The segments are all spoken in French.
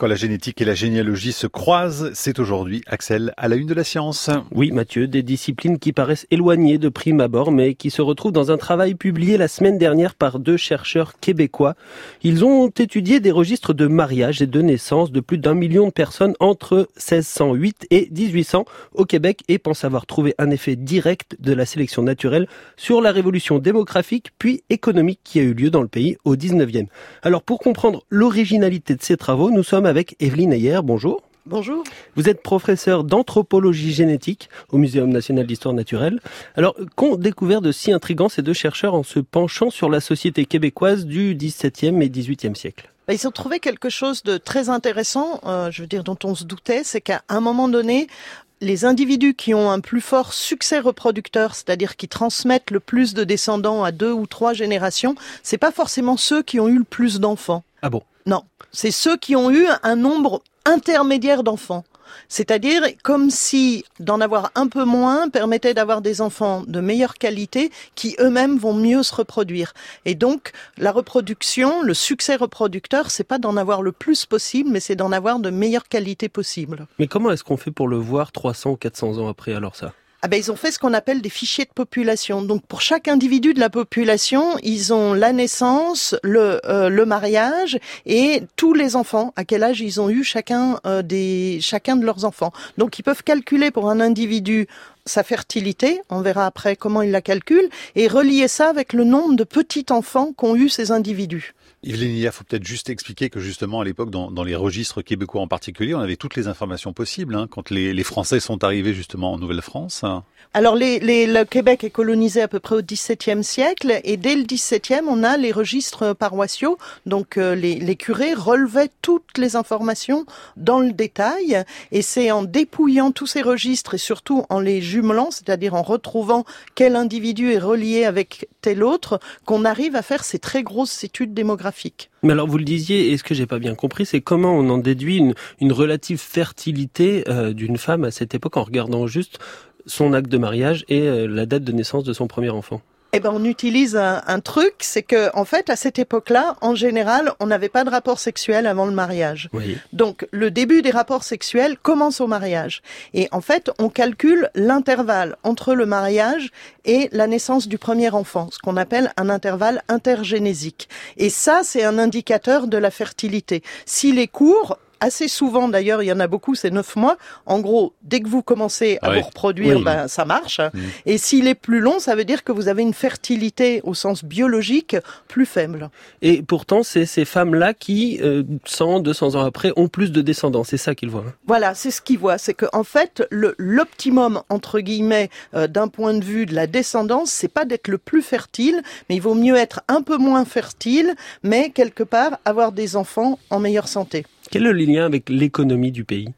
Quand la génétique et la généalogie se croisent, c'est aujourd'hui Axel à la une de la science. Oui, Mathieu, des disciplines qui paraissent éloignées de prime abord, mais qui se retrouvent dans un travail publié la semaine dernière par deux chercheurs québécois. Ils ont étudié des registres de mariage et de naissance de plus d'un million de personnes entre 1608 et 1800 au Québec et pensent avoir trouvé un effet direct de la sélection naturelle sur la révolution démographique puis économique qui a eu lieu dans le pays au 19e. Alors pour comprendre l'originalité de ces travaux, nous sommes avec Evelyne Ayer. Bonjour. Bonjour. Vous êtes professeur d'anthropologie génétique au Muséum national d'histoire naturelle. Alors, qu'ont découvert de si intrigant ces deux chercheurs en se penchant sur la société québécoise du XVIIe et XVIIIe siècle? Bah, ils ont trouvé quelque chose de très intéressant, euh, je veux dire, dont on se doutait, c'est qu'à un moment donné, les individus qui ont un plus fort succès reproducteur, c'est-à-dire qui transmettent le plus de descendants à deux ou trois générations, c'est pas forcément ceux qui ont eu le plus d'enfants. Ah bon? Non, c'est ceux qui ont eu un nombre intermédiaire d'enfants. C'est-à-dire comme si d'en avoir un peu moins permettait d'avoir des enfants de meilleure qualité qui eux-mêmes vont mieux se reproduire. Et donc la reproduction, le succès reproducteur, c'est pas d'en avoir le plus possible, mais c'est d'en avoir de meilleure qualité possible. Mais comment est-ce qu'on fait pour le voir 300 ou 400 ans après alors ça? Ah ben, ils ont fait ce qu'on appelle des fichiers de population. Donc pour chaque individu de la population, ils ont la naissance, le, euh, le mariage et tous les enfants, à quel âge ils ont eu chacun euh, des chacun de leurs enfants. Donc ils peuvent calculer pour un individu sa fertilité, on verra après comment ils la calculent, et relier ça avec le nombre de petits enfants qu'ont eu ces individus. Yveline, il faut peut-être juste expliquer que justement à l'époque, dans, dans, les registres québécois en particulier, on avait toutes les informations possibles hein, quand les, les, Français sont arrivés justement en Nouvelle-France. Alors les, les, le Québec est colonisé à peu près au XVIIe siècle et dès le XVIIe, on a les registres paroissiaux. Donc euh, les, les, curés relevaient toutes les informations dans le détail et c'est en dépouillant tous ces registres et surtout en les c'est-à-dire en retrouvant quel individu est relié avec tel autre, qu'on arrive à faire ces très grosses études démographiques mais alors vous le disiez, et ce que j'ai pas bien compris, c'est comment on en déduit une, une relative fertilité euh, d'une femme à cette époque en regardant juste son acte de mariage et euh, la date de naissance de son premier enfant? Eh ben, on utilise un, truc, c'est que en fait, à cette époque-là, en général, on n'avait pas de rapport sexuel avant le mariage. Donc, le début des rapports sexuels commence au mariage. Et en fait, on calcule l'intervalle entre le mariage et la naissance du premier enfant, ce qu'on appelle un intervalle intergénésique. Et ça, c'est un indicateur de la fertilité. S'il est court, assez souvent d'ailleurs, il y en a beaucoup, c'est neuf mois. En gros, dès que vous commencez à vous reproduire, ben, ça marche. Mm. Et s'il est plus long, ça veut dire que vous avez une fertilité au sens biologique plus faible. Et pourtant, c'est ces femmes-là qui, 100, euh, 200 ans après, ont plus de descendants. C'est ça qu'ils voient. Hein. Voilà, c'est ce qu'ils voient. C'est que en fait, l'optimum entre guillemets euh, d'un point de vue de la descendance, c'est pas d'être le plus fertile, mais il vaut mieux être un peu moins fertile, mais quelque part avoir des enfants en meilleure santé. Quel est le lien avec l'économie du pays?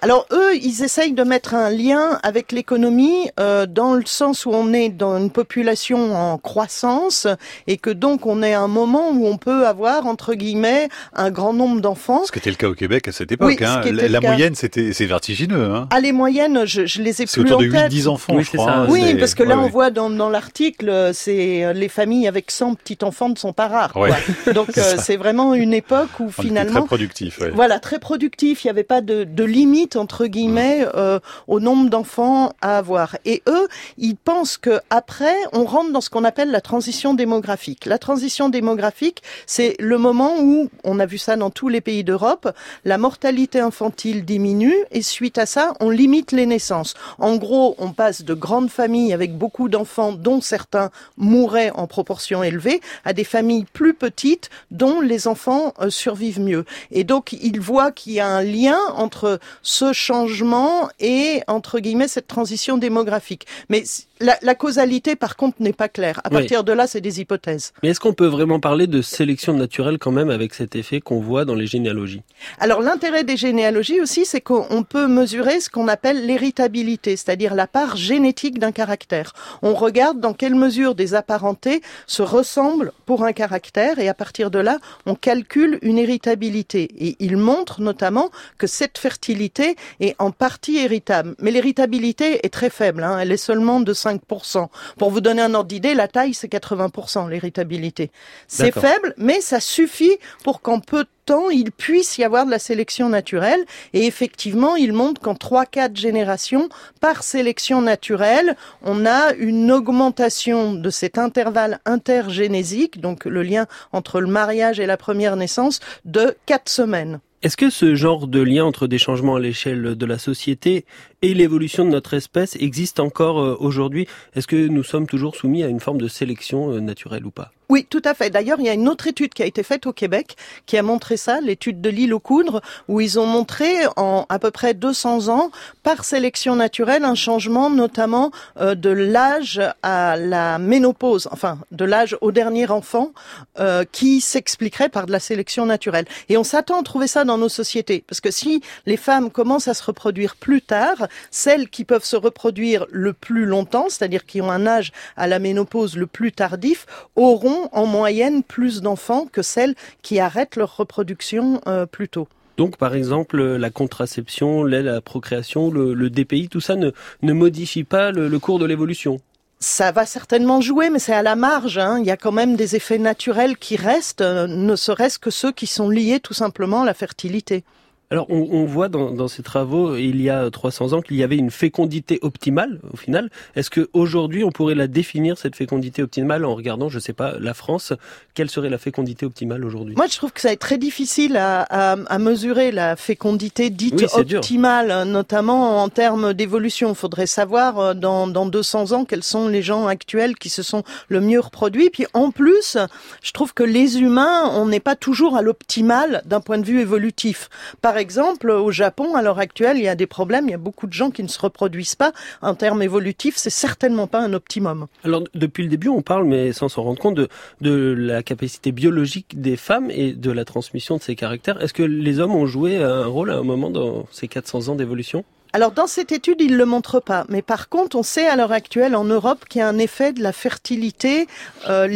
Alors eux, ils essayent de mettre un lien avec l'économie euh, dans le sens où on est dans une population en croissance et que donc on est à un moment où on peut avoir entre guillemets un grand nombre d'enfants. Ce qui était le cas au Québec à cette époque. hein. La, moyenne, c'était c'est vertigineux. Hein. Ah les moyennes, je, je les ai plus autour en de 8-10 enfants, oui, je crois. Ça. Oui, parce que là on voit dans, dans l'article, c'est euh, les familles avec 100 petits enfants ne sont pas rares. Donc euh, c'est vraiment une époque où on finalement très productif. Voilà, très productif. Il n'y avait pas de, de limite entre guillemets euh, au nombre d'enfants à avoir. Et eux, ils pensent que après, on rentre dans ce qu'on appelle la transition démographique. La transition démographique, c'est le moment où on a vu ça dans tous les pays d'Europe, la mortalité infantile diminue et suite à ça, on limite les naissances. En gros, on passe de grandes familles avec beaucoup d'enfants dont certains mouraient en proportion élevée à des familles plus petites dont les enfants euh, survivent mieux. Et donc, ils voient qu'il y a un lien entre ce changement et, entre guillemets, cette transition démographique. Mais la, causalité, par contre, n'est pas claire. À partir de là, c'est des hypothèses. Mais est-ce qu'on peut vraiment parler de sélection naturelle quand même avec cet effet qu'on voit dans les généalogies? Alors, l'intérêt des généalogies aussi, c'est qu'on peut mesurer ce qu'on appelle l'héritabilité, c'est-à-dire la part génétique d'un caractère. On regarde dans quelle mesure des apparentés se ressemblent pour un caractère et à partir de là, on calcule une héritabilité. Et il montre notamment que cette fertilité est en partie héritable. Mais l'héritabilité est très faible, hein. elle est seulement de 5%. Pour vous donner un ordre d'idée, la taille, c'est 80%, l'héritabilité. C'est faible, mais ça suffit pour qu'en peu de pourtant il puisse y avoir de la sélection naturelle. Et effectivement, il montre qu'en 3-4 générations, par sélection naturelle, on a une augmentation de cet intervalle intergénésique, donc le lien entre le mariage et la première naissance, de 4 semaines. Est-ce que ce genre de lien entre des changements à l'échelle de la société et l'évolution de notre espèce existe encore euh, aujourd'hui? Est-ce que nous sommes toujours soumis à une forme de sélection euh, naturelle ou pas? Oui, tout à fait. D'ailleurs, il y a une autre étude qui a été faite au Québec qui a montré ça, l'étude de l'île aux coudres, où ils ont montré en à peu près 200 ans, par sélection naturelle, un changement notamment euh, de l'âge à la ménopause, enfin de l'âge au dernier enfant, euh, qui s'expliquerait par de la sélection naturelle. Et on s'attend à trouver ça dans nos sociétés, parce que si les femmes commencent à se reproduire plus tard, celles qui peuvent se reproduire le plus longtemps, c'est-à-dire qui ont un âge à la ménopause le plus tardif, auront en moyenne plus d'enfants que celles qui arrêtent leur reproduction euh, plus tôt. Donc, par exemple, la contraception, la procréation, le, DPI, tout ça ne, ne modifie pas le, cours de l'évolution ça va certainement jouer, mais c'est à la marge. Hein. Il y a quand même des effets naturels qui restent, euh, ne serait-ce que ceux qui sont liés tout simplement à la fertilité. Alors, on, on voit dans, dans, ces travaux, il y a 300 ans, qu'il y avait une fécondité optimale, au final. Est-ce qu'aujourd'hui, on pourrait la définir, cette fécondité optimale, en regardant, je sais pas, la France? Quelle serait la fécondité optimale aujourd'hui? Moi, je trouve que ça est très difficile à, à, à mesurer la fécondité dite optimale, notamment en termes d'évolution. Il faudrait savoir, euh, dans, dans 200 ans, quels sont les gens actuels qui se sont le mieux reproduits. Puis, en plus, je trouve que les humains, on n'est pas toujours à l'optimal d'un point de vue évolutif. Par exemple, au Japon, à l'heure actuelle, il y a des problèmes. Il y a beaucoup de gens qui ne se reproduisent pas. En termes évolutifs, c'est certainement pas un optimum. Alors, depuis le début, on parle, mais sans s'en rendre compte, de, de la capacité biologique des femmes et de la transmission de ces caractères. Est-ce que les hommes ont joué un rôle à un moment dans ces 400 ans d'évolution? Alors dans cette étude, il ne le montre pas, mais par contre, on sait à l'heure actuelle en Europe qu'il y a un effet de la fertilité euh,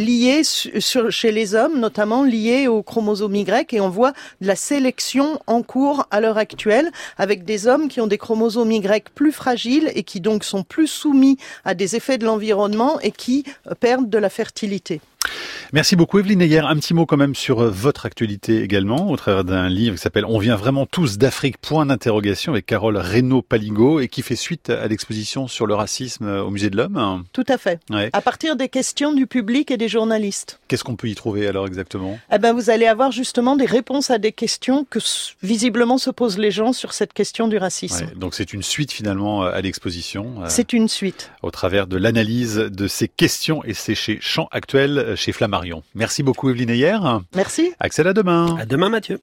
chez les hommes, notamment lié au chromosome Y, et on voit de la sélection en cours à l'heure actuelle avec des hommes qui ont des chromosomes Y plus fragiles et qui donc sont plus soumis à des effets de l'environnement et qui euh, perdent de la fertilité. Merci beaucoup Evelyne Neyer. Un petit mot quand même sur euh, votre actualité également, au travers d'un livre qui s'appelle On vient vraiment tous d'Afrique, point d'interrogation, avec Carole Reynaud-Paligo, et qui fait suite à l'exposition sur le racisme euh, au Musée de l'Homme. Tout à fait. À partir des questions du public et des journalistes. Qu'est-ce qu'on peut y trouver alors exactement? Eh ben, vous allez avoir justement des réponses à des questions que visiblement se posent les gens sur cette question du racisme. donc c'est une suite finalement à l'exposition. Euh, c'est une suite. Au travers de l'analyse de ces questions, et c'est chez Champ Actuel, chez Flammarion. Merci beaucoup Evelyne Ayer. Merci. Axel, à demain. À demain Mathieu.